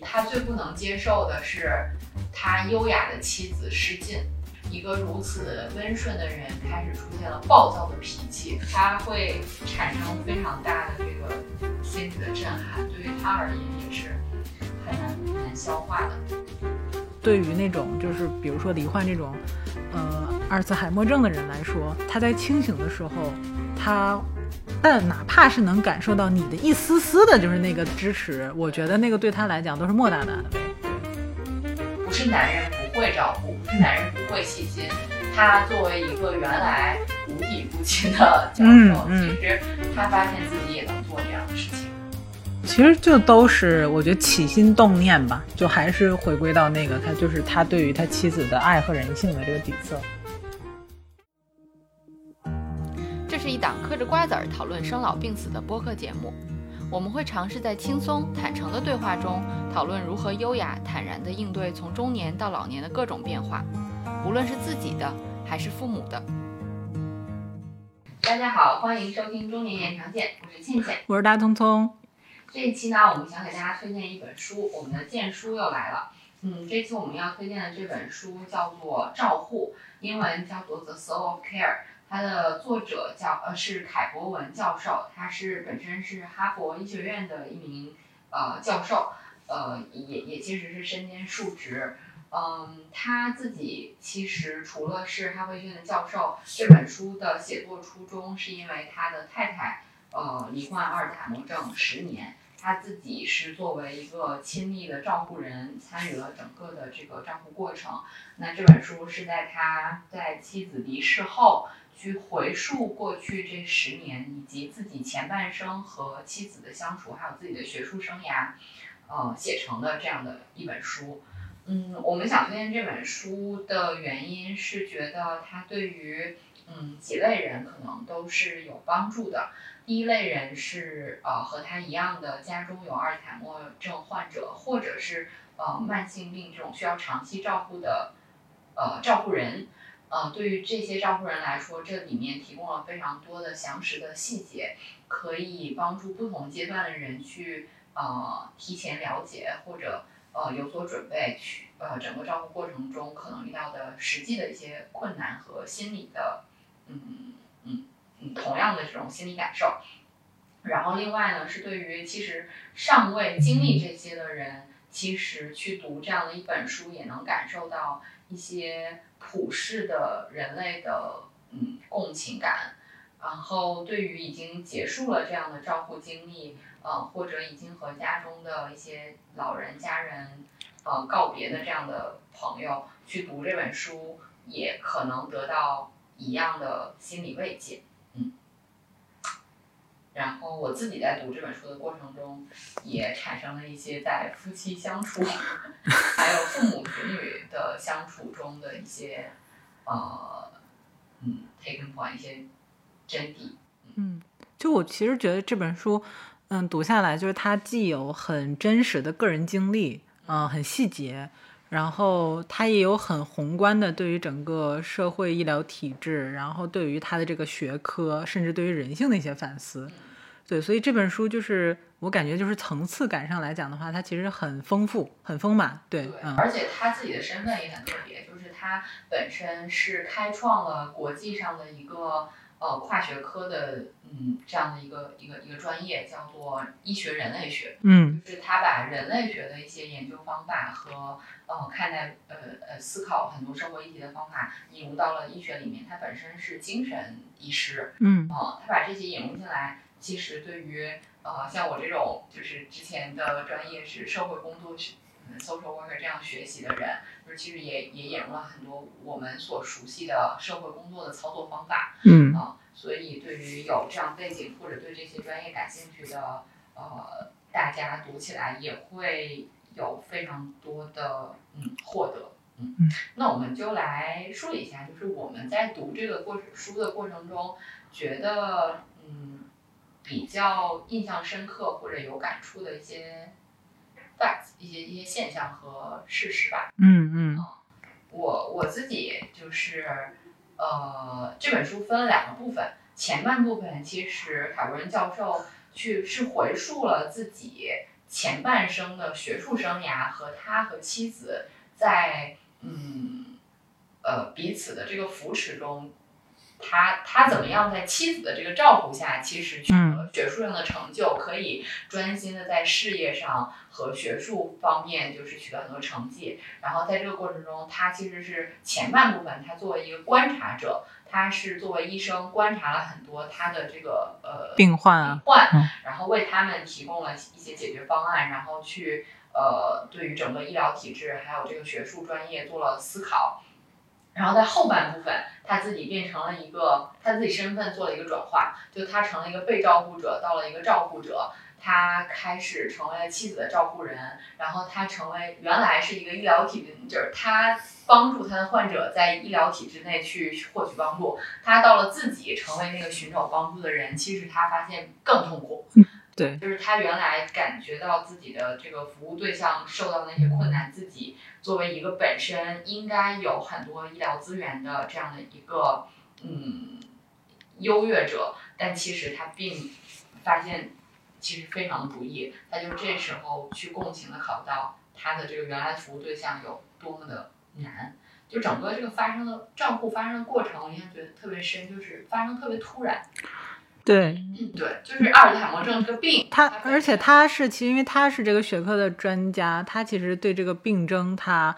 他最不能接受的是他优雅的妻子失禁，一个如此温顺的人开始出现了暴躁的脾气，他会产生非常大的这个心理的震撼，对于他而言也是很难很难消化的。对于那种就是比如说罹患这种呃阿尔茨海默症的人来说，他在清醒的时候，他。但哪怕是能感受到你的一丝丝的，就是那个支持，我觉得那个对他来讲都是莫大的安慰。不是男人不会照顾，不是男人不会细心。他作为一个原来无底不亲的教授，其实他发现自己也能做这样的事情。其实就都是我觉得起心动念吧，就还是回归到那个他就是他对于他妻子的爱和人性的这个底色。是一档嗑着瓜子儿讨论生老病死的播客节目，我们会尝试在轻松坦诚的对话中讨论如何优雅坦然地应对从中年到老年的各种变化，无论是自己的还是父母的。大家好，欢迎收听中年延长线，我是倩倩，我是大聪聪。这一期呢，我们想给大家推荐一本书，我们的荐书又来了。嗯，这期我们要推荐的这本书叫做《照护》，英文叫做《The Soul of Care》。它的作者叫呃是凯博文教授，他是本身是哈佛医学院的一名呃教授，呃也也其实是身兼数职，嗯他自己其实除了是哈佛医学院的教授，这本书的写作初衷是因为他的太太呃罹患阿尔茨海默症十年，他自己是作为一个亲密的照顾人参与了整个的这个照顾过程，那这本书是在他在妻子离世后。去回溯过去这十年，以及自己前半生和妻子的相处，还有自己的学术生涯，呃，写成的这样的一本书。嗯，我们想推荐这本书的原因是觉得它对于嗯几类人可能都是有帮助的。第一类人是呃和他一样的家中有阿尔茨海默症患者，或者是呃慢性病这种需要长期照顾的呃照顾人。呃，对于这些照顾人来说，这里面提供了非常多的详实的细节，可以帮助不同阶段的人去呃提前了解或者呃有所准备，去呃整个照顾过程中可能遇到的实际的一些困难和心理的嗯嗯嗯同样的这种心理感受。然后另外呢，是对于其实尚未经历这些的人，其实去读这样的一本书，也能感受到一些。普世的人类的嗯共情感，然后对于已经结束了这样的照顾经历，呃或者已经和家中的一些老人家人呃告别的这样的朋友，去读这本书，也可能得到一样的心理慰藉，然后我自己在读这本书的过程中，也产生了一些在夫妻相处，还有父母子女的相处中的一些，呃，嗯，taken point 一些真谛。嗯，就我其实觉得这本书，嗯，读下来就是它既有很真实的个人经历，嗯，很细节，然后他也有很宏观的对于整个社会医疗体制，然后对于他的这个学科，甚至对于人性的一些反思。对，所以这本书就是我感觉就是层次感上来讲的话，它其实很丰富、很丰满。对，嗯，而且他自己的身份也很特别，就是他本身是开创了国际上的一个呃跨学科的嗯这样的一个一个一个专业，叫做医学人类学。嗯，就是他把人类学的一些研究方法和呃看待呃呃思考很多生活议题的方法引入到了医学里面。他本身是精神医师，嗯，他把这些引入进来。其实对于呃像我这种就是之前的专业是社会工作是 social worker 这样学习的人，就是其实也也引入了很多我们所熟悉的社会工作的操作方法，嗯啊，所以对于有这样背景或者对这些专业感兴趣的呃大家读起来也会有非常多的嗯获得，嗯，那我们就来说一下，就是我们在读这个过程书的过程中觉得嗯。比较印象深刻或者有感触的一些一些一些现象和事实吧。嗯嗯。我我自己就是，呃，这本书分了两个部分，前半部分其实凯文教授去是回溯了自己前半生的学术生涯和他和妻子在嗯呃彼此的这个扶持中，他他怎么样在妻子的这个照顾下，其实取得学术上的成就，可以专心的在事业上和学术方面就是取得很多成绩。然后在这个过程中，他其实是前半部分，他作为一个观察者，他是作为医生观察了很多他的这个呃病患啊，病患嗯，然后为他们提供了一些解决方案，然后去呃对于整个医疗体制还有这个学术专业做了思考。然后在后半部分，他自己变成了一个他自己身份做了一个转化，就他成了一个被照顾者，到了一个照顾者，他开始成为了妻子的照顾人，然后他成为原来是一个医疗体制，就是他帮助他的患者在医疗体制内去获取帮助，他到了自己成为那个寻找帮助的人，其实他发现更痛苦。对，就是他原来感觉到自己的这个服务对象受到那些困难，自己作为一个本身应该有很多医疗资源的这样的一个嗯优越者，但其实他并发现其实非常的不易，他就这时候去共情的考到他的这个原来服务对象有多么的难。就整个这个发生的账户发生的过程，我印象觉得特别深，就是发生特别突然。对。嗯，对，就是阿尔茨海默症这个病，他，而且他是其实因为他是这个学科的专家，他其实对这个病症他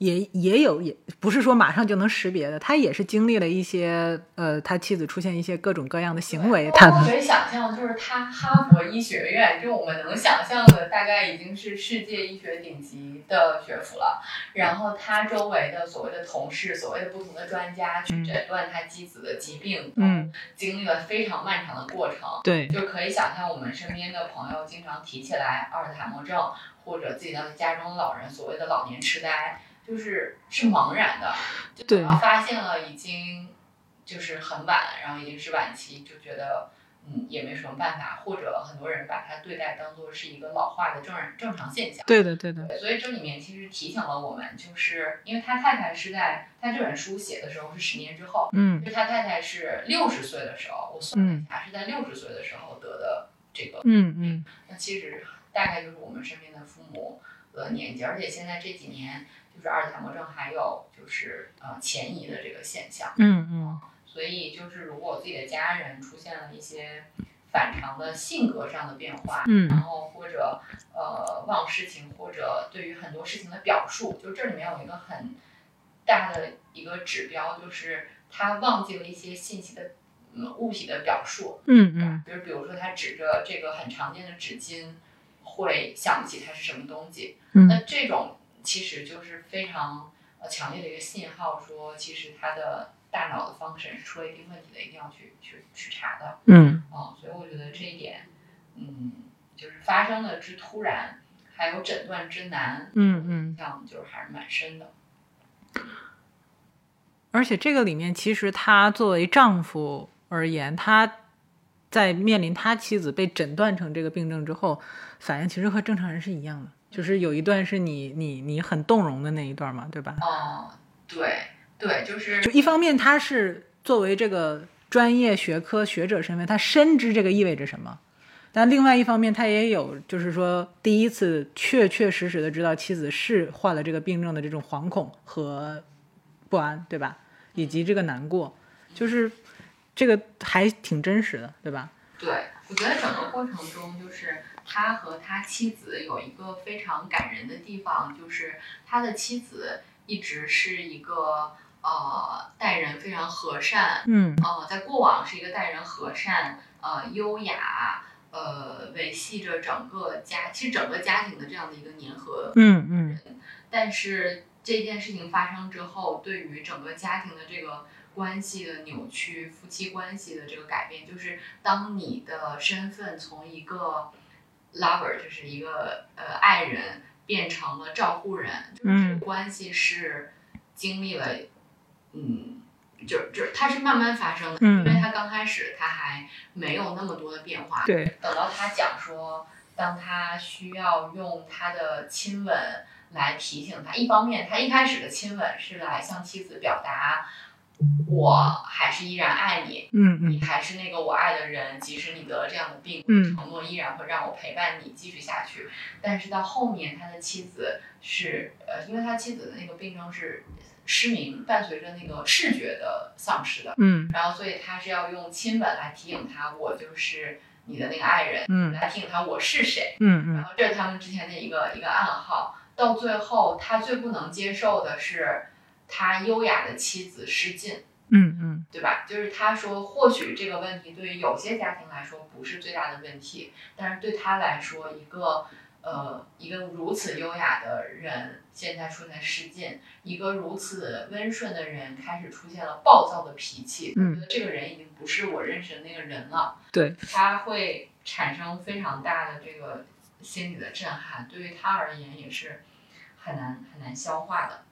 也也有也不是说马上就能识别的，他也是经历了一些呃，他妻子出现一些各种各样的行为，他可以想象，就是他哈佛医学院，就我们能想象的，大概已经是世界医学顶级的学府了。然后他周围的所谓的同事，所谓的不同的专家去诊断他妻子的疾病，嗯，经历了非常漫长的过程。对就可以想象我们身边的朋友经常提起来阿尔茨海默症，或者自己的家中老人所谓的老年痴呆，就是是茫然的，就对发现了已经就是很晚，然后已经是晚期，就觉得嗯也没什么办法，或者很多人把它对待当做是一个老化的正然正常现象。对的对的，对，所以这里面其实提醒了我们，就是因为他太太是在他这本书写的时候是十年之后，嗯就他太太是六十岁的时候，我算了一下，是在六十岁的时候得的这个。嗯嗯那其实大概就是我们身边的父母的年纪，而且现在这几年就是二级强迫症还有就是呃前移的这个现象，嗯嗯。所以就是如果自己的家人出现了一些反常的性格上的变化，嗯。然后或者呃忘事情，或者对于很多事情的表述，就这里面有一个很大的一个指标，就是他忘记了一些信息的嗯物体的表述，嗯嗯。比如比如说他指着这个很常见的纸巾，会想不起它是什么东西，嗯。那这种其实就是非常呃强烈的一个信号，说其实他的大脑的 function 是出了一定问题的，一定要去去去查的。嗯啊、所以我觉得这一点，嗯，就是发生的之突然，还有诊断之难，嗯嗯，这样就是还是蛮深的。而且这个里面，其实他作为丈夫而言，他在面临他妻子被诊断成这个病症之后，反应其实和正常人是一样的，就是有一段是你你你很动容的那一段嘛，对吧？哦，对对，就是就一方面他是作为这个专业学科学者身份，他深知这个意味着什么。但另外一方面，他也有就是说第一次确确实实的知道妻子是患了这个病症的这种惶恐和不安，对吧？以及这个难过，就是这个还挺真实的，对吧？对，我觉得整个过程中，就是他和他妻子有一个非常感人的地方，就是他的妻子一直是一个呃待人非常和善，嗯。呃，在过往是一个待人和善、呃优雅、呃维系着整个家，其实整个家庭的这样的一个粘合嗯嗯。但是这件事情发生之后，对于整个家庭的这个关系的扭曲、夫妻关系的这个改变，就是当你的身份从一个 lover，就是一个呃爱人，变成了照顾人，就是这个关系是经历了，嗯。就就是它是慢慢发生的，嗯因为他刚开始他还没有那么多的变化，对，等到他讲说，当他需要用他的亲吻来提醒他，一方面他一开始的亲吻是来向妻子表达我还是依然爱你，嗯嗯你还是那个我爱的人，即使你得了这样的病，嗯承诺依然会让我陪伴你继续下去。但是到后面，他的妻子是呃，因为他妻子的那个病症是失明，伴随着那个视觉的丧失的，嗯然后所以他是要用亲吻来提醒他，我就是你的那个爱人，嗯来提醒他我是谁。嗯嗯然后这是他们之前的一个一个暗号。到最后，他最不能接受的是他优雅的妻子失禁。嗯嗯对吧？就是他说，或许这个问题对于有些家庭来说不是最大的问题，但是对他来说，一个呃一个如此优雅的人现在出现失禁，一个如此温顺的人开始出现了暴躁的脾气，嗯我觉得这个人已经不是我认识的那个人了，对，他会产生非常大的这个心理的震撼，对于他而言也是很难很难消化的。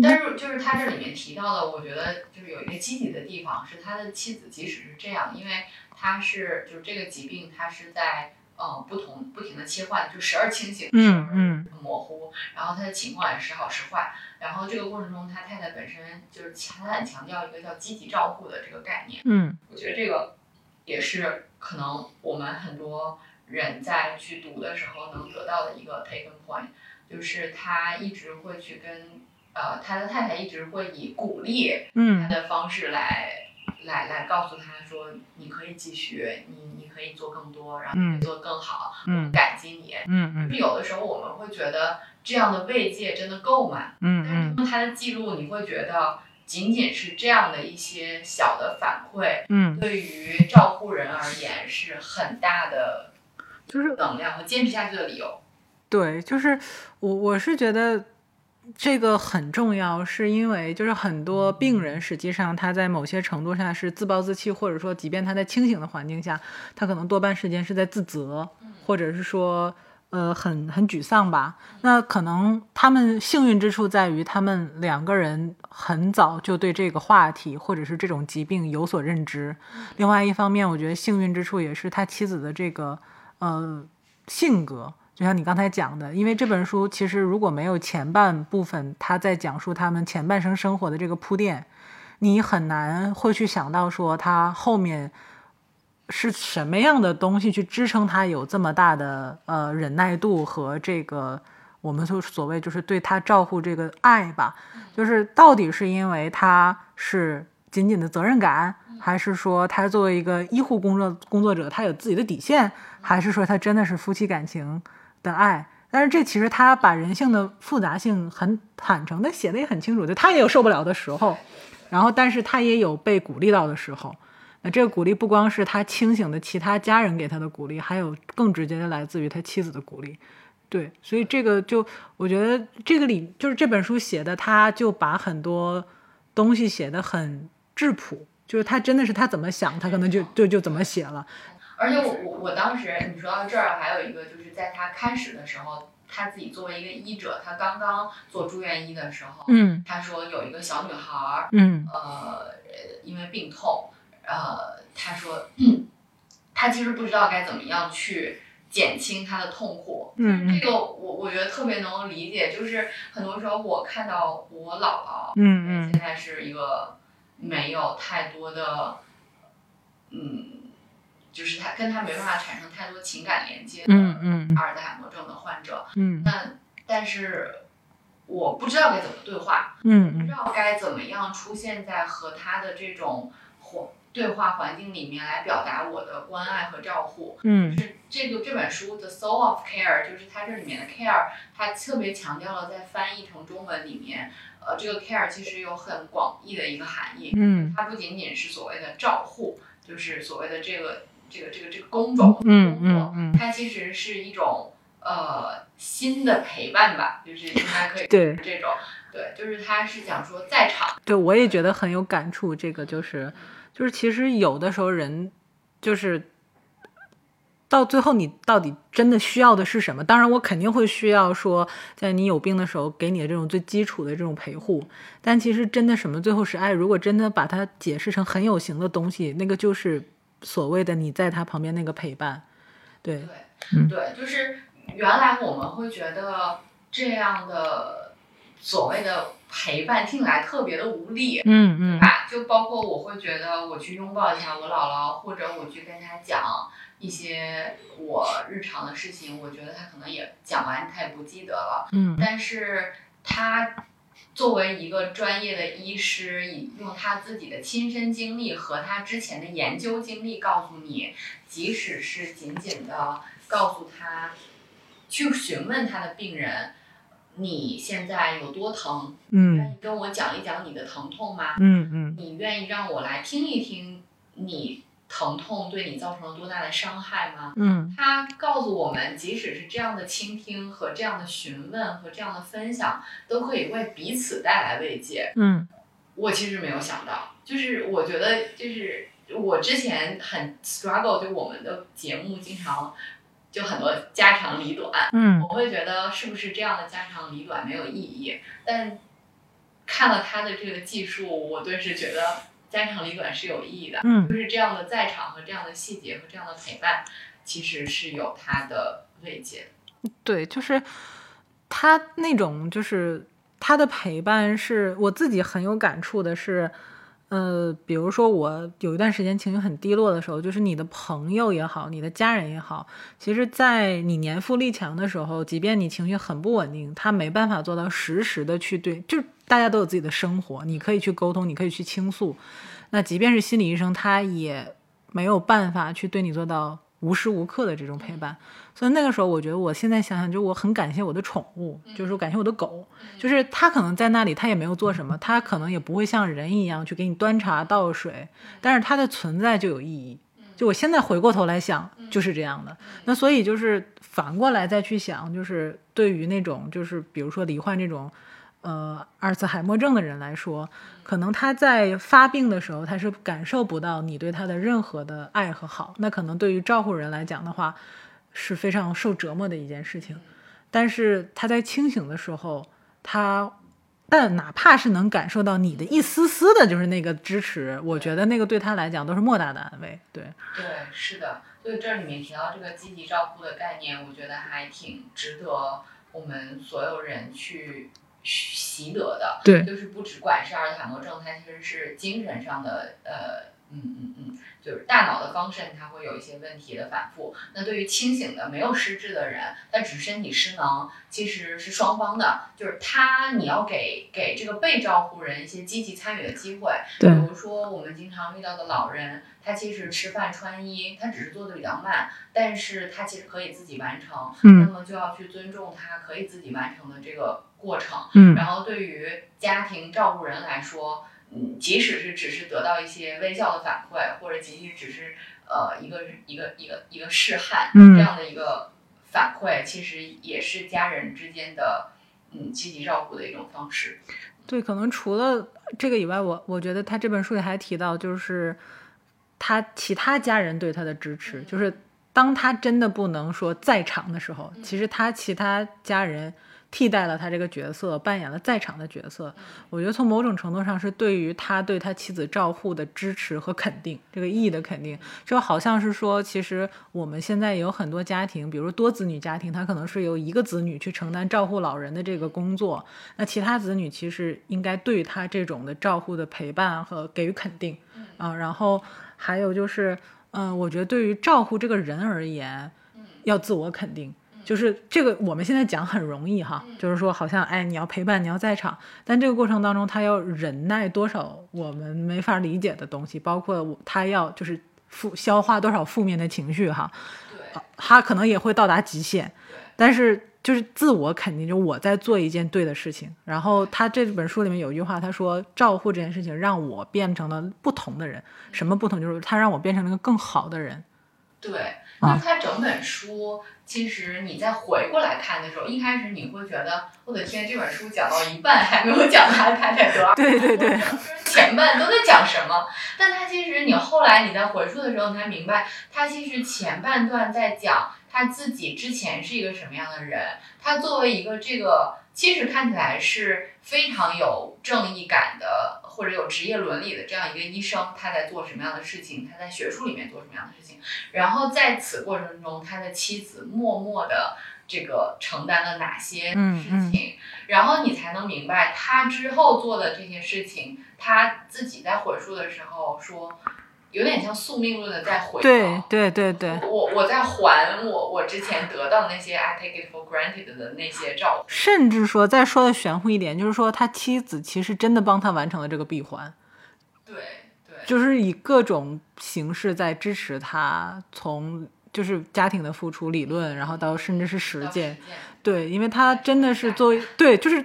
对，但是就是他这里面提到的，我觉得就是有一个积极的地方，是他的妻子即使是这样，因为他是就是这个疾病，他是在呃不同不停的切换，就时而清醒，嗯嗯。模糊，然后他的情况也时好时坏，然后这个过程中，他太太本身就是他很强调一个叫积极照顾的这个概念。嗯。我觉得这个也是可能我们很多人在去读的时候能得到的一个 taken point，就是他一直会去跟呃他的太太一直会以鼓励他嗯的方式来来来告诉他说你可以继续，你你可以做更多，然后你做得更好，我嗯们感激你。嗯嗯就是有的时候我们会觉得这样的慰藉真的够吗？嗯但是通过他的记录，你会觉得仅仅是这样的一些小的反馈，嗯，对于照顾人而言是很大的就是能量和坚持下去的理由。对，就是我我是觉得这个很重要，是因为就是很多病人实际上他在某些程度上是自暴自弃，或者说即便他在清醒的环境下，他可能多半时间是在自责，或者是说。呃，很很沮丧吧？那可能他们幸运之处在于，他们两个人很早就对这个话题或者是这种疾病有所认知。另外一方面，我觉得幸运之处也是他妻子的这个呃性格，就像你刚才讲的，因为这本书其实如果没有前半部分他在讲述他们前半生生活的这个铺垫，你很难会去想到说他后面是什么样的东西去支撑他有这么大的呃忍耐度和这个我们所所谓就是对他照顾这个爱吧，就是到底是因为他是仅仅的责任感，还是说他作为一个医护工作工作者，他有自己的底线，还是说他真的是夫妻感情的爱？但是这其实他把人性的复杂性很坦诚的写的也很清楚，就他也有受不了的时候，然后但是他也有被鼓励到的时候。那这个鼓励不光是他清醒的其他家人给他的鼓励，还有更直接的来自于他妻子的鼓励。对，所以这个就我觉得这个里就是这本书写的，他就把很多东西写的很质朴，就是他真的是他怎么想，他可能就就就怎么写了。而且我我我当时你说到这儿，还有一个就是在他开始的时候，他自己作为一个医者，他刚刚做住院医的时候，嗯他说有一个小女孩儿，嗯呃，因为病痛，呃，他说，嗯，他其实不知道该怎么样去减轻他的痛苦。嗯这个我我觉得特别能理解，就是很多时候我看到我姥姥，嗯嗯现在是一个没有太多的，嗯，就是他跟他没办法产生太多情感连接的嗯嗯。阿尔兹海默症的患者，嗯。那但是我不知道该怎么对话，不嗯。知道该怎么样出现在和他的这种环对话环境里面来表达我的关爱和照护。嗯。就是这个这本书的 Soul of Care，就是它这里面的 care，它特别强调了在翻译成中文里面，呃，这个 care 其实有很广义的一个含义，嗯。它不仅仅是所谓的照护，就是所谓的这个这个这个这个工种嗯嗯嗯它其实是一种呃新的陪伴吧，就是应该可以对这种，对，就是他是想说在场。对，我也觉得很有感触。这个就是，就是其实有的时候人就是到最后，你到底真的需要的是什么？当然，我肯定会需要说，在你有病的时候给你的这种最基础的这种陪护。但其实真的什么最后是爱？如果真的把它解释成很有形的东西，那个就是所谓的你在他旁边那个陪伴。对，嗯对，就是原来我们会觉得这样的所谓的陪伴听起来特别的无力，嗯嗯吧？就包括我会觉得我去拥抱一下我姥姥，或者我去跟他讲一些我日常的事情，我觉得他可能也讲完他也不记得了。嗯但是她作为一个专业的医师，以用他自己的亲身经历和他之前的研究经历告诉你，即使是仅仅的告诉他，去询问他的病人，你现在有多疼？愿嗯意跟我讲一讲你的疼痛吗？嗯嗯你愿意让我来听一听你疼痛对你造成了多大的伤害吗？嗯他告诉我们，即使是这样的倾听和这样的询问和这样的分享，都可以为彼此带来慰藉。嗯我其实没有想到，就是我觉得，就是我之前很 struggle，就我们的节目经常就很多家长里短，嗯我会觉得是不是这样的家长里短没有意义？但看了他的这个技术，我顿时觉得家长里短是有意义的。嗯就是这样的在场和这样的细节和这样的陪伴，其实是有它的慰藉。对，就是他那种，就是他的陪伴是我自己很有感触的是，呃，比如说我有一段时间情绪很低落的时候，就是你的朋友也好，你的家人也好，其实，在你年富力强的时候，即便你情绪很不稳定，他没办法做到实时的去对，就大家都有自己的生活，你可以去沟通，你可以去倾诉，那即便是心理医生，他也没有办法去对你做到无时无刻的这种陪伴。所以那个时候，我觉得我现在想想，就我很感谢我的宠物，就是我感谢我的狗，就是它可能在那里，它也没有做什么，它可能也不会像人一样去给你端茶倒水，但是它的存在就有意义。就我现在回过头来想，就是这样的。那所以就是反过来再去想，就是对于那种就是比如说罹患这种呃阿尔茨海默症的人来说，可能他在发病的时候，他是感受不到你对他的任何的爱和好。那可能对于照顾人来讲的话，是非常受折磨的一件事情。但是他在清醒的时候，他但哪怕是能感受到你的一丝丝的，就是那个支持，我觉得那个对他来讲都是莫大的安慰。对，对，是的。所以这里面提到这个积极照顾的概念，我觉得还挺值得我们所有人去习得的。对就是不只管是阿尔茨海默症，它其实是精神上的呃。嗯嗯嗯，就是大脑的方肾它会有一些问题的反复。那对于清醒的没有失智的人，他只是身体失能，其实是双方的。就是他，你要给给这个被照顾人一些积极参与的机会。对比如说我们经常遇到的老人，他其实吃饭穿衣，他只是做的比较慢，但是他其实可以自己完成。嗯那么就要去尊重他可以自己完成的这个过程。嗯然后对于家庭照顾人来说，嗯，即使是只是得到一些微笑的反馈，或者仅仅只是呃一个一个一个一个示汉、嗯这样的一个反馈，其实也是家人之间的嗯积极照顾的一种方式。对，可能除了这个以外，我我觉得他这本书里还提到，就是他其他家人对他的支持，就是当他真的不能说在场的时候，其实他其他家人替代了他这个角色，扮演了在场的角色。我觉得从某种程度上是对于他对他妻子照护的支持和肯定，这个意义的肯定，就好像是说，其实我们现在有很多家庭，比如多子女家庭，他可能是由一个子女去承担照护老人的这个工作，那其他子女其实应该对他这种的照护的陪伴和给予肯定，啊，然后还有就是，嗯、我觉得对于照护这个人而言，要自我肯定。就是这个，我们现在讲很容易哈，就是说好像哎，你要陪伴，你要在场，但这个过程当中，他要忍耐多少我们没法理解的东西，包括他要就是负消化多少负面的情绪哈，对，他可能也会到达极限，但是就是自我肯定，就我在做一件对的事情。然后他这本书里面有一句话，他说照护这件事情让我变成了不同的人，什么不同？就是他让我变成了一个更好的人。对，啊就是它整本书，其实你再回过来看的时候，一开始你会觉得，我的天，这本书讲到一半还没有讲他太太多对对对，前半都在讲什么？但他其实你后来你在回溯的时候，你才明白，他其实前半段在讲他自己之前是一个什么样的人。他作为一个这个其实看起来是非常有正义感的，或者有职业伦理的这样一个医生，他在做什么样的事情？他在学术里面做什么样的事情？然后在此过程中，他的妻子默默的这个承担了哪些嗯事情，然后你才能明白他之后做的这些事情，他自己在回溯的时候说，有点像宿命论的在回对报。对对对，我我在还我我之前得到那些 I take it for granted 的那些照顾，甚至说再说的玄乎一点，就是说他妻子其实真的帮他完成了这个闭环。对对，就是以各种形式在支持他，从就是家庭的付出理论，然后到甚至是实践。对，因为他真的是作为对，就是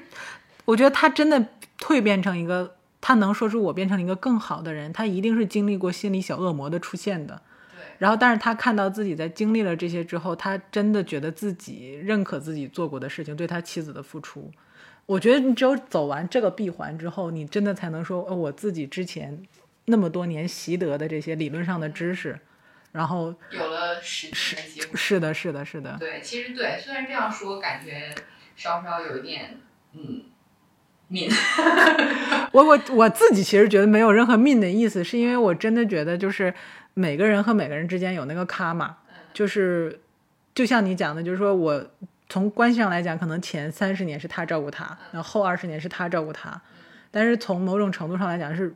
我觉得他真的蜕变成一个，他能说出我变成了一个更好的人，他一定是经历过心理小恶魔的出现的。对然后，但是他看到自己在经历了这些之后，他真的觉得自己认可自己做过的事情，对他妻子的付出。我觉得你只有走完这个闭环之后，你真的才能说，呃，我自己之前那么多年习得的这些理论上的知识，然后有了实践的。是的，是的，是的，对，其实对，虽然这样说，感觉稍稍有一点嗯敏，我我我自己其实觉得没有任何 mean 的意思，是因为我真的觉得就是每个人和每个人之间有那个卡嘛，就是就像你讲的，就是说我从关系上来讲，可能前三十年是他照顾他，然后后二十年是他照顾他，但是从某种程度上来讲是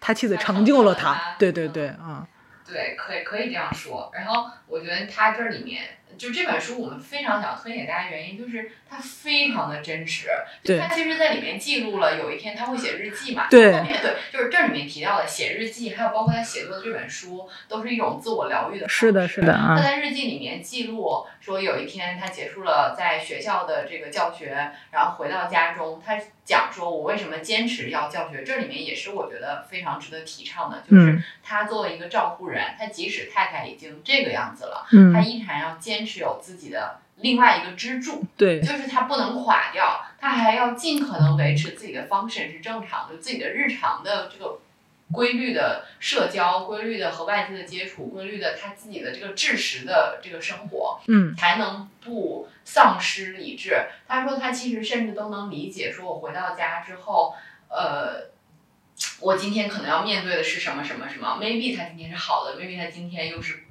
他妻子成就了他他，对对嗯。对，嗯。对，可以可以这样说。然后我觉得他这里面，就这本书我们非常想推荐给大家，原因就是它非常的真实。就对他其实在里面记录了有一天他会写日记嘛，对对，就是这里面提到的写日记，还有包括他写作的这本书，都是一种自我疗愈的。是的是的啊他在日记里面记录说，有一天他结束了在学校的这个教学，然后回到家中，他讲说我为什么坚持要教学。这里面也是我觉得非常值得提倡的，就是嗯他作为一个照顾人，他即使太太已经这个样子了，嗯他，依然要坚持有自己的另外一个支柱，对就是他不能垮掉，他还要尽可能维持自己的 function 是正常的，自己的日常的这个规律的社交、规律的和外界的接触、规律的他自己的这个知识的这个生活，嗯才能不丧失理智。他说他其实甚至都能理解，说我回到家之后，呃。我今天可能要面对的是什么什么什么？maybe 他今天是好的，maybe 他今天又是，嗯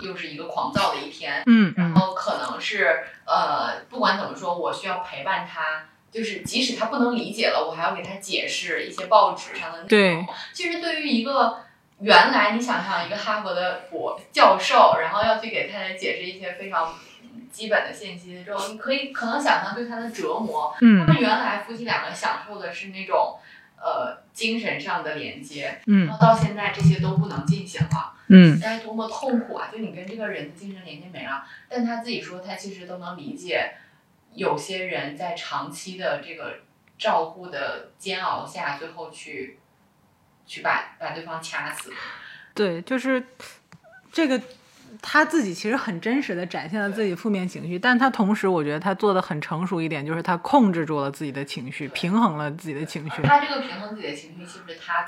又是一个狂躁的一天，嗯嗯然后可能是呃，不管怎么说，我需要陪伴他，就是即使他不能理解了，我还要给他解释一些报纸上的内容。对，其实对于一个原来你想象一个哈佛的博教授，然后要去给太太解释一些非常嗯基本的信息之后，你可以可能想象对他的折磨。他嗯们原来夫妻两个享受的是那种呃精神上的连接，然嗯后到现在这些都不能进行了。嗯该多么痛苦啊！就你跟这个人的精神连接没了，但他自己说他其实都能理解，有些人在长期的这个照顾的煎熬下，最后去去把把对方掐死。对，就是这个他自己其实很真实的展现了自己负面情绪，但他同时我觉得他做的很成熟一点，就是他控制住了自己的情绪，平衡了自己的情绪。他这个平衡自己的情绪，其实他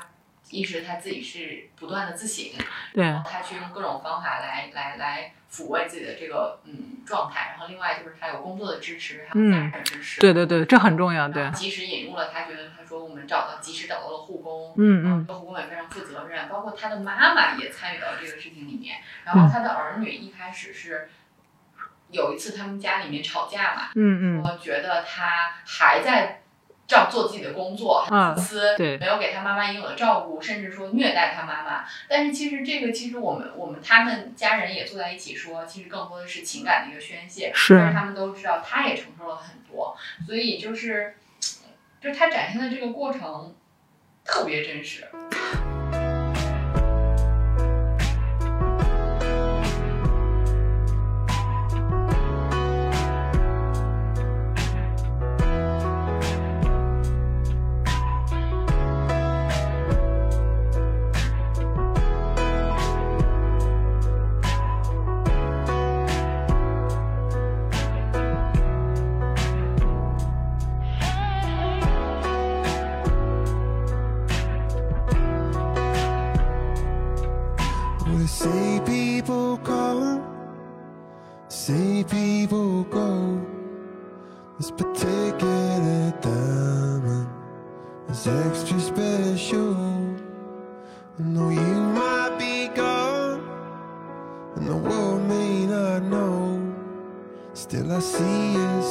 一是他自己是不断的自省，对。然后他去用各种方法来来来抚慰自己的这个嗯状态，然后另外就是他有工作的支持，还有家人的支持。对对对，这很重要。对。及时引入了他觉得他说我们找到及时找到了护工，嗯嗯。这护工也非常负责任，包括他的妈妈也参与到这个事情里面，然后他的儿女一开始是有一次他们家里面吵架嘛，嗯嗯。我觉得他还在照做自己的工作，啊很自私，对没有给他妈妈应有的照顾，甚至说虐待他妈妈。但是其实这个，其实我们我们他们家人也坐在一起说，其实更多的是情感的一个宣泄。是但是他们都知道，他也承受了很多，所以就是，就是他展现的这个过程特别真实。Go. This particular diamond is extra special. I know you might be gone, and the world may not know. Still, I see a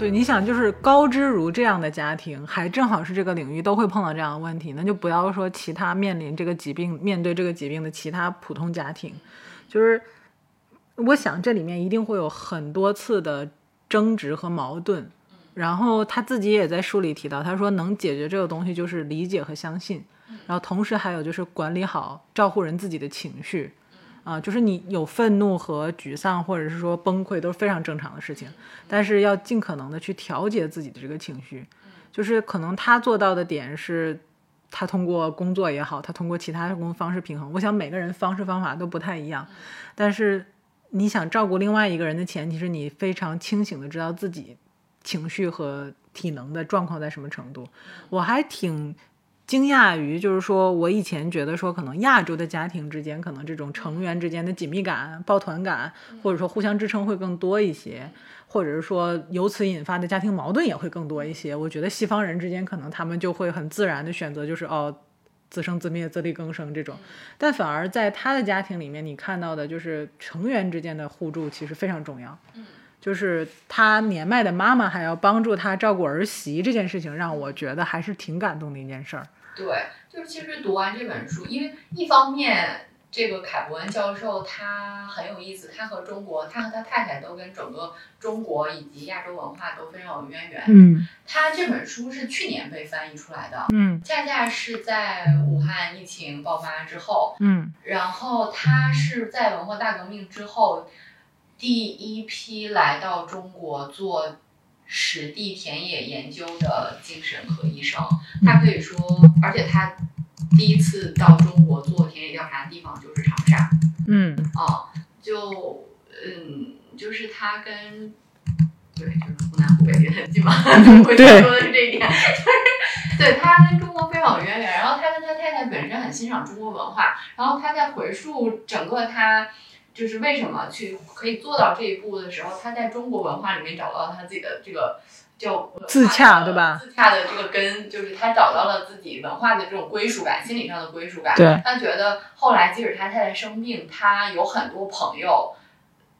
对，你想就是高知如这样的家庭，还正好是这个领域都会碰到这样的问题，那就不要说其他面临这个疾病、面对这个疾病的其他普通家庭，就是我想这里面一定会有很多次的争执和矛盾。然后他自己也在书里提到，他说能解决这个东西就是理解和相信，然后同时还有就是管理好、照顾人自己的情绪。啊，就是你有愤怒和沮丧，或者是说崩溃，都是非常正常的事情。但是要尽可能的去调节自己的这个情绪，就是可能他做到的点是，他通过工作也好，他通过其他的工作方式平衡。我想每个人方式方法都不太一样，但是你想照顾另外一个人的前提是你非常清醒的知道自己情绪和体能的状况在什么程度。我还挺。惊讶于，就是说我以前觉得说，可能亚洲的家庭之间，可能这种成员之间的紧密感、抱团感，或者说互相支撑会更多一些，或者是说由此引发的家庭矛盾也会更多一些。我觉得西方人之间可能他们就会很自然的选择，就是哦，自生自灭、自力更生这种。但反而在他的家庭里面，你看到的就是成员之间的互助其实非常重要。就是他年迈的妈妈还要帮助他照顾儿媳这件事情，让我觉得还是挺感动的一件事儿。对，就是其实读完这本书，因为一方面，这个凯博文教授他很有意思，他和中国，他和他太太都跟整个中国以及亚洲文化都非常有渊源。嗯他这本书是去年被翻译出来的，嗯恰恰是在武汉疫情爆发之后，嗯然后他是在文化大革命之后第一批来到中国做实地田野研究的精神科医生。他可以说，而且他第一次到中国做田野调查的地方就是长沙嗯啊，就嗯，就是他跟。对，就是湖南、湖北离得很近嘛。我想说的是这一点，就是对他跟中国非常有渊源。然后他跟他太太本身很欣赏中国文化，然后他在回溯整个他就是为什么去可以做到这一步的时候，他在中国文化里面找到他自己的这个叫自洽对吧自洽的这个根，就是他找到了自己文化的这种归属感，心理上的归属感。对，他觉得后来即使他太太生病，他有很多朋友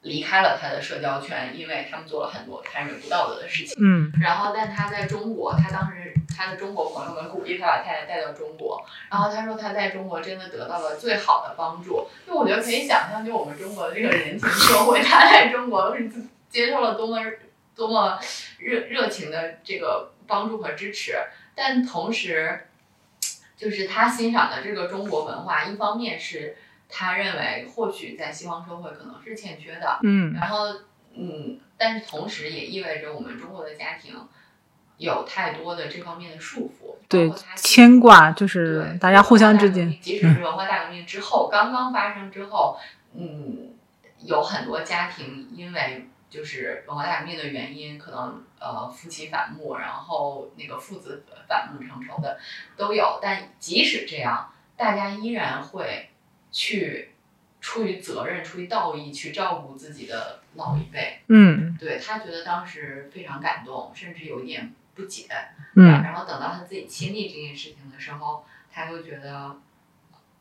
离开了他的社交圈，因为他们做了很多他认为不道德的事情。嗯然后，但他在中国，他当时他的中国朋友们鼓励他把太太带到中国，然后他说他在中国真的得到了最好的帮助。就我觉得可以想象，就我们中国的这个人情社会，他在中国是接受了多么多么热热情的这个帮助和支持，但同时，就是他欣赏的这个中国文化，一方面是他认为或许在西方社会可能是欠缺的，嗯然后，嗯，但是同时也意味着我们中国的家庭有太多的这方面的束缚，对牵挂就是大家互相之间即使是文化大革命之后，刚刚发生之后，嗯，有很多家庭因为就是文化大革命的原因，可能呃夫妻反目，然后那个父子反目成仇的都有。但即使这样，大家依然会去出于责任、出于道义去照顾自己的老一辈。嗯。对他觉得当时非常感动，甚至有一点不不解，嗯。然后等到他自己亲历这件事情的时候，他又觉得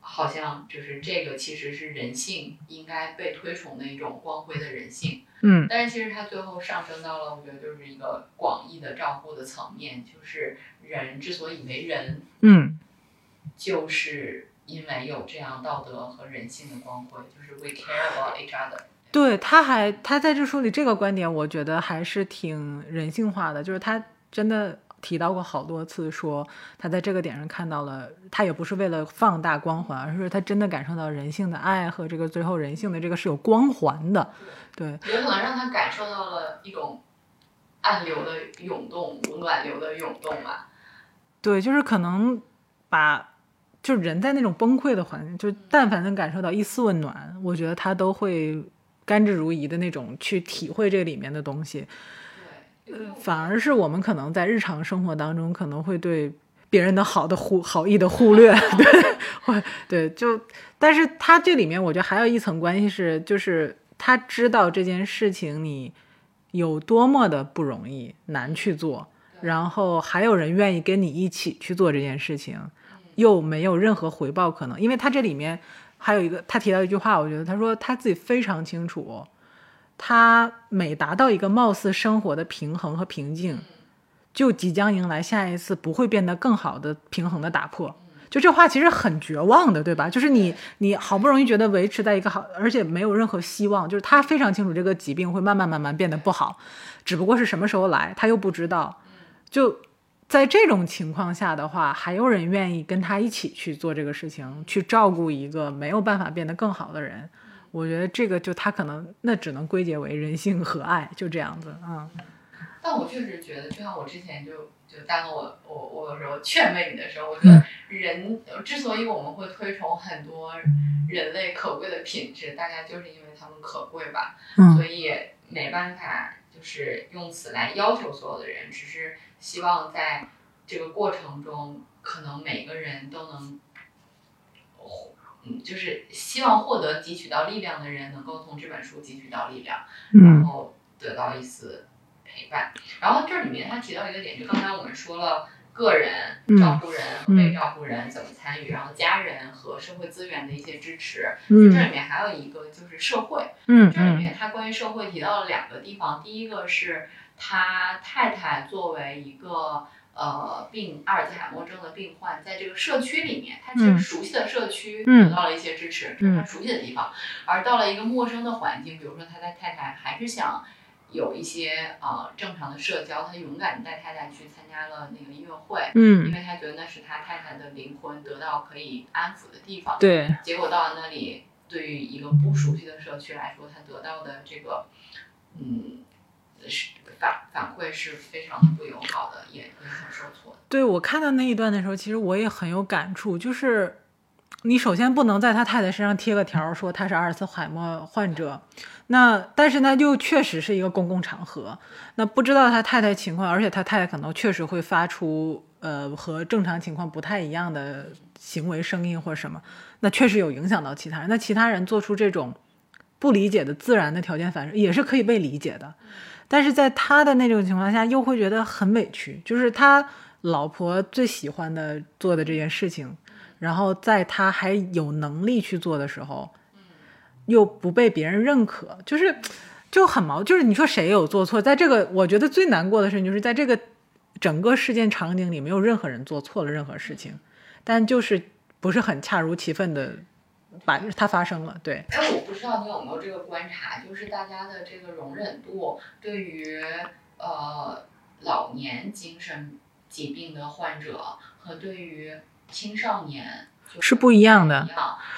好像就是这个其实是人性应该被推崇的一种光辉的人性，嗯。但是其实他最后上升到了我觉得就是一个广义的照顾的层面，就是人之所以为人，嗯。就是因为有这样道德和人性的光辉，就是 we care about each other。对，他还他在这书里这个观点，我觉得还是挺人性化的，就是他真的提到过好多次，说他在这个点上看到了，他也不是为了放大光环，而是他真的感受到人性的爱和这个最后人性的这个是有光环的。对，有可能让他感受到了一种暗流的涌动，暖流的涌动吧。对，就是可能把，就是人在那种崩溃的环境，就但凡能感受到一丝温暖，我觉得他都会甘之如饴的那种去体会这里面的东西。对，反而是我们可能在日常生活当中可能会对别人的好的忽好意的忽略，对，会对，就但是他这里面我觉得还有一层关系是，就是他知道这件事情你有多么的不容易难去做，然后还有人愿意跟你一起去做这件事情，又没有任何回报可能，因为他这里面还有一个他提到一句话，我觉得他说他自己非常清楚。他每达到一个貌似生活的平衡和平静，就即将迎来下一次不会变得更好的平衡的打破。就这话其实很绝望的，对吧？就是你你好不容易觉得维持在一个好，而且没有任何希望，就是他非常清楚这个疾病会慢慢慢慢变得不好，只不过是什么时候来他又不知道。就在这种情况下的话，还有人愿意跟他一起去做这个事情，去照顾一个没有办法变得更好的人。我觉得这个就他可能那只能归结为人性和爱，就这样子啊。嗯但我确实觉得，就像我之前就就当我我我有时候劝慰你的时候，我觉得人之所以我们会推崇很多人类可贵的品质，大概就是因为他们可贵吧。嗯所以没办法，就是用此来要求所有的人，只是希望在这个过程中，可能每个人都能，嗯，就是希望获得汲取到力量的人，能够从这本书汲取到力量，然嗯后得到一丝陪伴。然后这里面他提到一个点，就刚才我们说了。个人嗯照顾人被照顾人怎么参与，然后家人和社会资源的一些支持，嗯这里面还有一个就是社会，嗯这里嗯面他关于社会提到了两个地方，第一个是他太太作为一个呃病阿尔兹海默症的病患，在这个社区里面，他其实嗯熟悉的社区嗯得到了一些支持，这是他熟悉的地方，而到了一个陌生的环境，比如说他的太太还是想。有一些呃正常的社交，他勇敢地带太太去参加了那个音乐会，因嗯，为他觉得那是他太太的灵魂得到可以安抚的地方。对，结果到了那里，对于一个不熟悉的社区来说，他得到的这个，嗯，是反反馈是非常不友好的，也也很受挫。对我看到那一段的时候，其实我也很有感触，就是你首先不能在他太太身上贴个条儿说他是阿尔茨海默患者，那但是呢又确实是一个公共场合，那不知道他太太情况，而且他太太可能确实会发出呃和正常情况不太一样的行为声音或者什么，那确实有影响到其他人，那其他人做出这种不理解的自然的条件反射也是可以被理解的。但是在他的那种情况下，又会觉得很委屈，就是他老婆最喜欢的做的这件事情，然后在他还有能力去做的时候，又不被别人认可，就是就很矛，就是你说谁有做错？在这个我觉得最难过的事情，就是在这个整个事件场景里，没有任何人做错了任何事情，但就是不是很恰如其分的把它发生了，对，哎，我不知道你有没有这个观察，就是大家的这个容忍度对于呃老年精神疾病的患者和对于青少年是不一样的。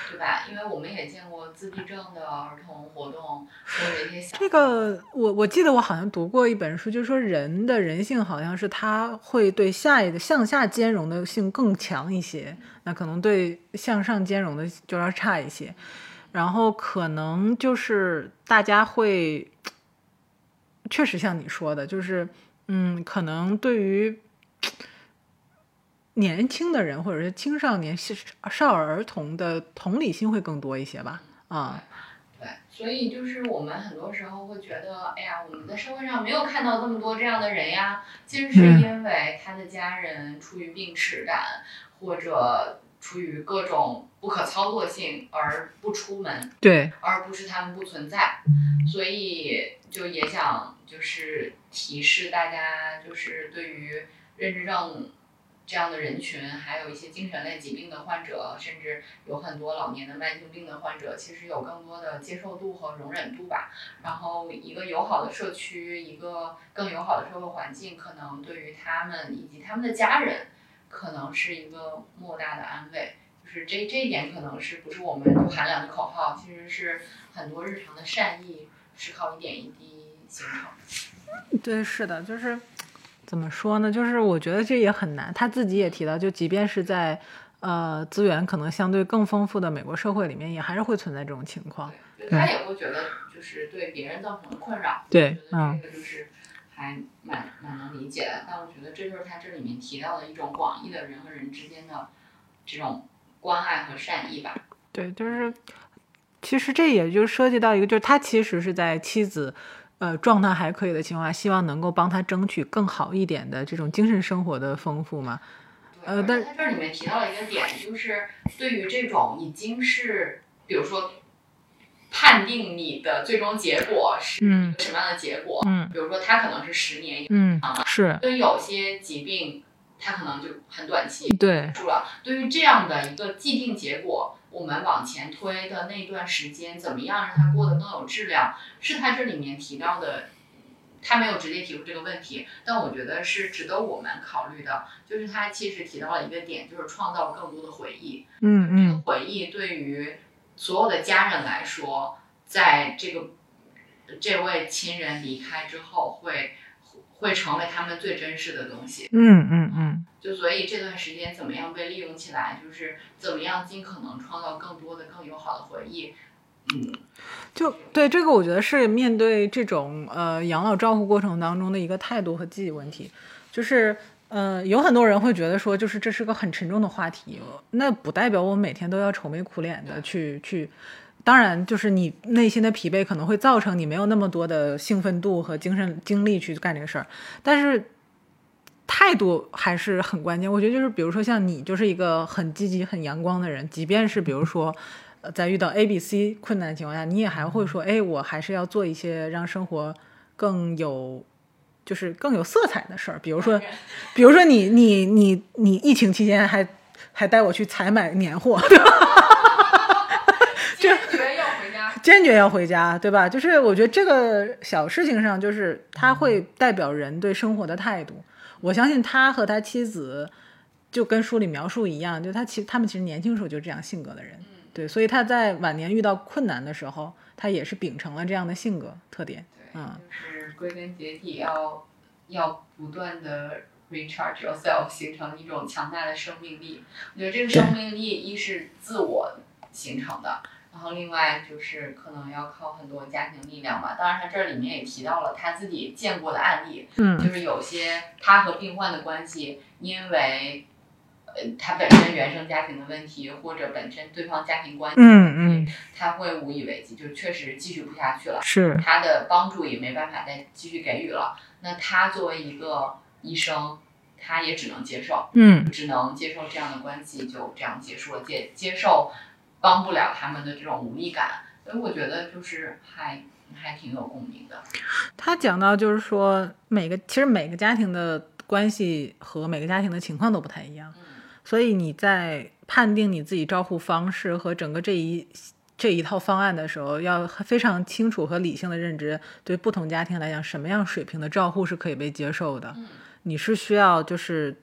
对吧？因为我们也见过自闭症的儿童活动，或者一些小这个我我记得我好像读过一本书，就是说人的人性好像是他会对下一个向下兼容的性更强一些，那可能对向上兼容的就要差一些，然后可能就是大家会，确实像你说的，就是嗯，可能对于年轻的人或者是青少年、少少儿童的同理心会更多一些吧，啊，对，所以就是我们很多时候会觉得，哎呀，我们在社会上没有看到这么多这样的人呀，其实是因为他的家人出于病耻感或者出于各种不可操作性而不出门，对，而不是他们不存在。所以就也想就是提示大家，就是对于认知症这样的人群，还有一些精神类疾病的患者，甚至有很多老年的慢性病的患者，其实有更多的接受度和容忍度吧。然后一个友好的社区，一个更友好的社会环境，可能对于他们以及他们的家人，可能是一个莫大的安慰。就是这这一点，可能是不是我们喊两句口号，其实是很多日常的善意是靠一点一滴形成。对，是的，就是怎么说呢？就是我觉得这也很难。他自己也提到，就即便是在呃资源可能相对更丰富的美国社会里面，也还是会存在这种情况。对，就他也会觉得就是对别人造成的困扰。对嗯这个就是还蛮蛮能理解的。但我觉得这就是他这里面提到的一种广义的人和人之间的这种关爱和善意吧。对，就是其实这也就涉及到一个，就是他其实是在妻子呃状态还可以的情况下，希望能够帮他争取更好一点的这种精神生活的丰富嘛。呃但而且他这里面提到了一个点，就是对于这种已经是，比如说判定你的最终结果是嗯什么样的结果，嗯比如说他可能是十年，嗯，是对于有些疾病，它可能就很短期对住了。对于这样的一个既定结果，我们往前推的那段时间，怎么样让他过得更有质量，是他这里面提到的。他没有直接提出这个问题，但我觉得是值得我们考虑的。就是他其实提到了一个点，就是创造更多的回忆。嗯嗯回忆对于所有的家人来说，在这个这位亲人离开之后会，会成为他们最珍视的东西。嗯嗯嗯，就所以这段时间怎么样被利用起来，就是怎么样尽可能创造更多的、更友好的回忆。嗯，就对这个，我觉得是面对这种呃养老照护过程当中的一个态度和记忆问题，就是。呃，有很多人会觉得说，就是这是个很沉重的话题，那不代表我每天都要愁眉苦脸的去去。当然，就是你内心的疲惫可能会造成你没有那么多的兴奋度和精神精力去干这个事儿，但是态度还是很关键。我觉得就是，比如说像你就是一个很积极、很阳光的人，即便是比如说。呃，在遇到 A、B、C 困难的情况下，你也还会说，哎，我还是要做一些让生活更有，就是更有色彩的事儿。比如说，比如说你你你你疫情期间还还带我去采买年货，对吧？坚决要回家。坚决要回家，对吧？就是我觉得这个小事情上，就是它会代表人对生活的态度。我相信他和他妻子就跟书里描述一样，就他其实他们其实年轻时候就这样性格的人。对，所以他在晚年遇到困难的时候，他也是秉承了这样的性格特点。对，嗯就是归根结底要要不断的 recharge yourself，形成一种强大的生命力。我觉得这个生命力一是自我形成的，然后另外就是可能要靠很多家庭力量吧。当然，他这里面也提到了他自己见过的案例，嗯就是有些他和病患的关系，因为呃他本身原生家庭的问题，或者本身对方家庭关系的问嗯题，他会无以为继，就确实继续不下去了。是他的帮助也没办法再继续给予了。那他作为一个医生，他也只能接受，嗯只能接受这样的关系就这样结束了，接接受帮不了他们的这种无力感。所以我觉得就是还还挺有共鸣的。他讲到就是说，每个其实每个家庭的关系和每个家庭的情况都不太一样，嗯所以你在判定你自己照护方式和整个这一这一套方案的时候，要非常清楚和理性的认知，对不同家庭来讲，什么样水平的照护是可以被接受的。嗯你是需要就是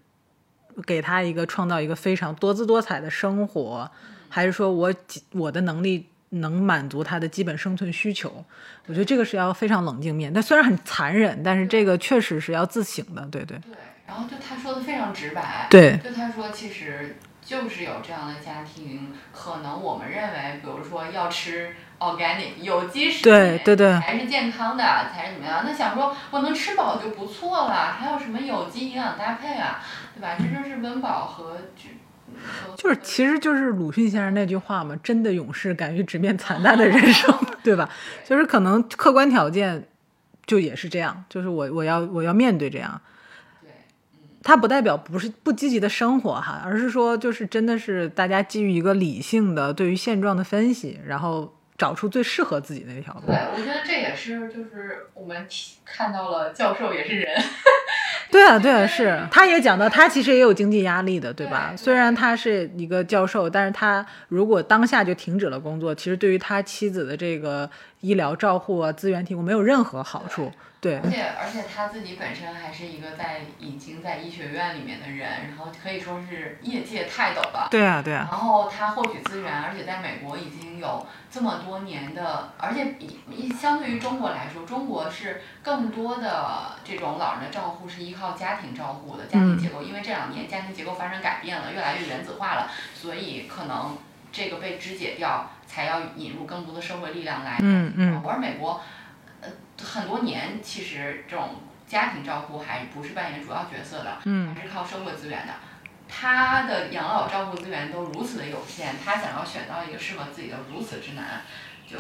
给他一个创造一个非常多姿多彩的生活，还是说我我的能力能满足他的基本生存需求？我觉得这个是要非常冷静面。但虽然很残忍，但是这个确实是要自省的，对对对，然后就他说的非常直白，对，就他说其实就是有这样的家庭，可能我们认为，比如说要吃 organic 有机食品，对对对才是健康的，才是怎么样？那想说我能吃饱就不错了，还有什么有机营养搭配啊，对吧？这就是温饱和这就是其实就是鲁迅先生那句话嘛，真的勇士敢于直面惨淡的人生，对吧？就是可能客观条件就也是这样，就是我我要我要面对这样。对，它不代表不是不积极的生活哈，而是说就是真的是大家基于一个理性的对于现状的分析，然后找出最适合自己的那条路对。，我觉得这也是就是我们提看到了教授也是人，对啊，对啊，是，他也讲到，他其实也有经济压力的，对吧？对虽然他是一个教授，但是他如果当下就停止了工作，其实对于他妻子的这个医疗照护啊、资源提供没有任何好处。对而且而且他自己本身还是一个在已经在医学院里面的人，然后可以说是业界泰斗了。对啊，对啊，然后他获取资源，而且在美国已经有这么多年的，而且比比相对于中国来说，中国是更多的这种老人的照护是依靠家庭照护的家庭结构，因为这两年家庭结构发生改变了，越来越原子化了，所以可能这个被肢解掉，才要引入更多的社会力量来。嗯嗯，而美国，呃，很多年其实这种家庭照顾还不是扮演主要角色的，嗯还是靠社会资源的。他的养老照顾资源都如此的有限，他想要选到一个适合自己的如此之难，就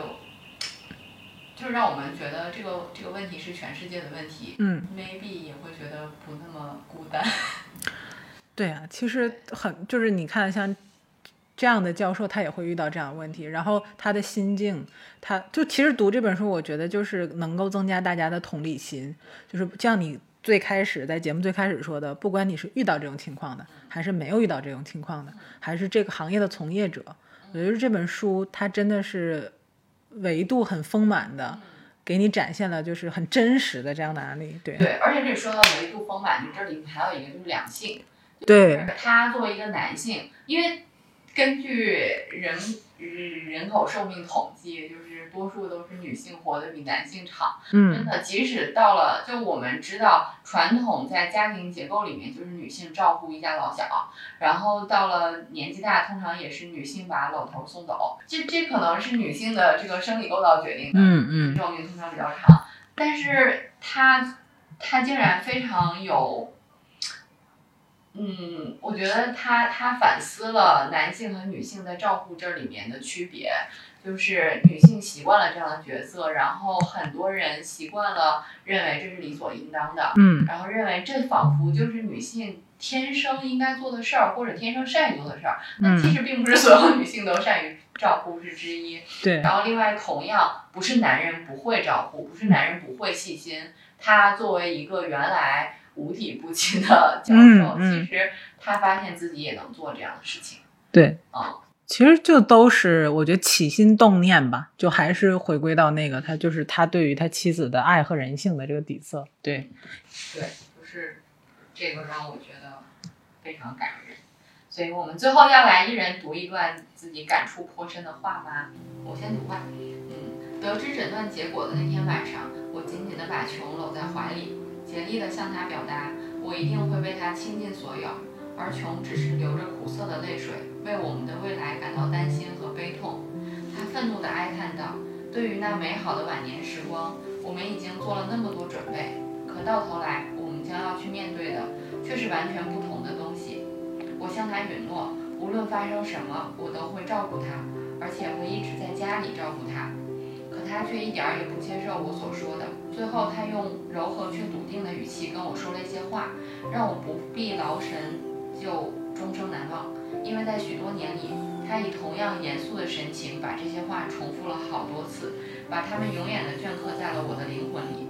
就是让我们觉得这个这个问题是全世界的问题。嗯，maybe 也会觉得不那么孤单。对啊，其实很就是你看像。这样的教授他也会遇到这样的问题，然后他的心境，他就其实读这本书，我觉得就是能够增加大家的同理心，就是像你最开始在节目最开始说的，不管你是遇到这种情况的，还是没有遇到这种情况的，还是这个行业的从业者，我觉得这本书它真的是维度很丰满的，给你展现了就是很真实的这样的案例。对对，而且这说到维度丰满，你这里还有一个就是两性，对他作为一个男性，因为根据人人口寿命统计，就是多数都是女性活得比男性长。真嗯的，即使到了，就我们知道，传统在家庭结构里面就是女性照顾一家老小，然后到了年纪大，通常也是女性把老头送走。这这可能是女性的这个生理构造决定的。嗯嗯寿命通常比较长，但是她她竟然非常有，嗯，我觉得他他反思了男性和女性在照顾这里面的区别，就是女性习惯了这样的角色，然后很多人习惯了认为这是理所应当的，嗯然后认为这仿佛就是女性天生应该做的事儿，或者天生善于做的事儿。那其嗯，实并不是所有女性都善于照顾是之一。对然后另外，同样不是男人不会照顾，不是男人不会细心。他作为一个原来无底不勤的教授，其实他发现自己也能做这样的事情。对。啊、其实就都是我觉得起心动念吧，就还是回归到那个他就是他对于他妻子的爱和人性的这个底色。对，对，就是这个让我觉得非常感人。所以我们最后要来一人读一段自己感触颇深的话吗？我先读吧。嗯，得知诊断结果的那天晚上，我紧紧地把琼搂在怀里，竭力地向她表达，我一定会为她倾尽所有。而琼只是流着苦涩的泪水，为我们的未来感到担心和悲痛。她愤怒地哀叹道：“对于那美好的晚年时光，我们已经做了那么多准备，可到头来，我们将要去面对的却是完全不同的东西。我向他允诺，无论发生什么，我都会照顾他，而且会一直在家里照顾他。他却一点儿也不接受我所说的。最后，他用柔和却笃定的语气跟我说了一些话，让我不必劳神，就终生难忘。因为在许多年里，他以同样严肃的神情把这些话重复了好多次，把它们永远地镌刻在了我的灵魂里。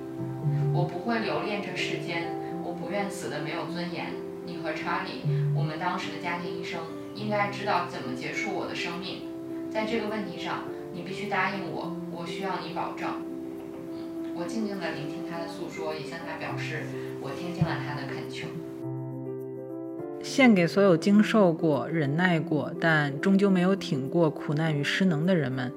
我不会留恋这世间，我不愿死的没有尊严。你和查理，我们当时的家庭医生，应该知道怎么结束我的生命。在这个问题上，你必须答应我，我需要你保证。我静静地聆听他的诉说，也向他表示我听见了他的恳求。献给所有经受过、忍耐过，但终究没有挺过苦难与失能的人们，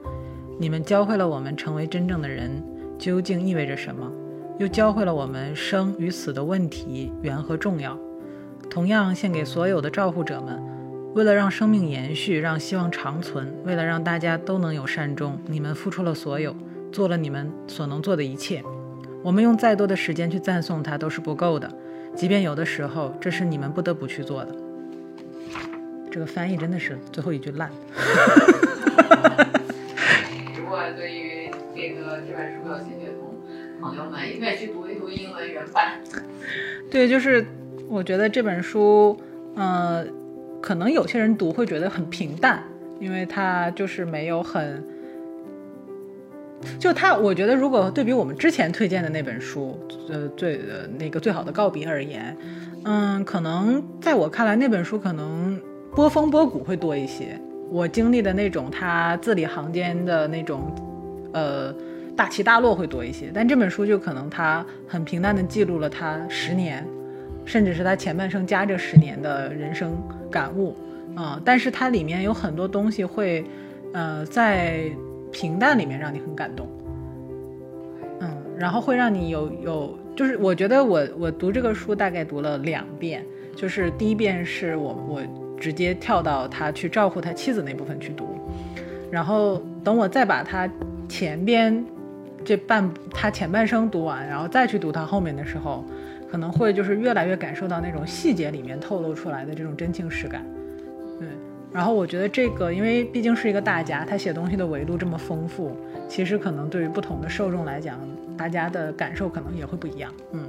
你们教会了我们成为真正的人究竟意味着什么，又教会了我们生与死的问题缘和重要。同样献给所有的照护者们，为了让生命延续，让希望长存，为了让大家都能有善终，你们付出了所有，做了你们所能做的一切。我们用再多的时间去赞颂它都是不够的。即便有的时候这是你们不得不去做的。这个翻译真的是最后一句烂。如果对于这个这本书有兴趣的朋友们，也可以去读一读英文原版。对，就是我觉得这本书，呃，可能有些人读会觉得很平淡，因为它就是没有很，就它，我觉得如果对比我们之前推荐的那本书，呃，最呃那个最好的告别而言，嗯，可能在我看来那本书可能波峰波谷会多一些，我经历的那种他字里行间的那种，呃。大起大落会多一些，但这本书就可能他很平淡的记录了他十年，甚至是他前半生加这十年的人生感悟，啊、但是它里面有很多东西会，呃，在平淡里面让你很感动，嗯，然后会让你有有，就是我觉得我我读这个书大概读了两遍，就是第一遍是我我直接跳到他去照顾他妻子那部分去读，然后等我再把他前边这半他前半生读完，然后再去读他后面的时候，可能会就是越来越感受到那种细节里面透露出来的这种真情实感。对，然后我觉得这个，因为毕竟是一个大家，他写东西的维度这么丰富，其实可能对于不同的受众来讲，大家的感受可能也会不一样。嗯。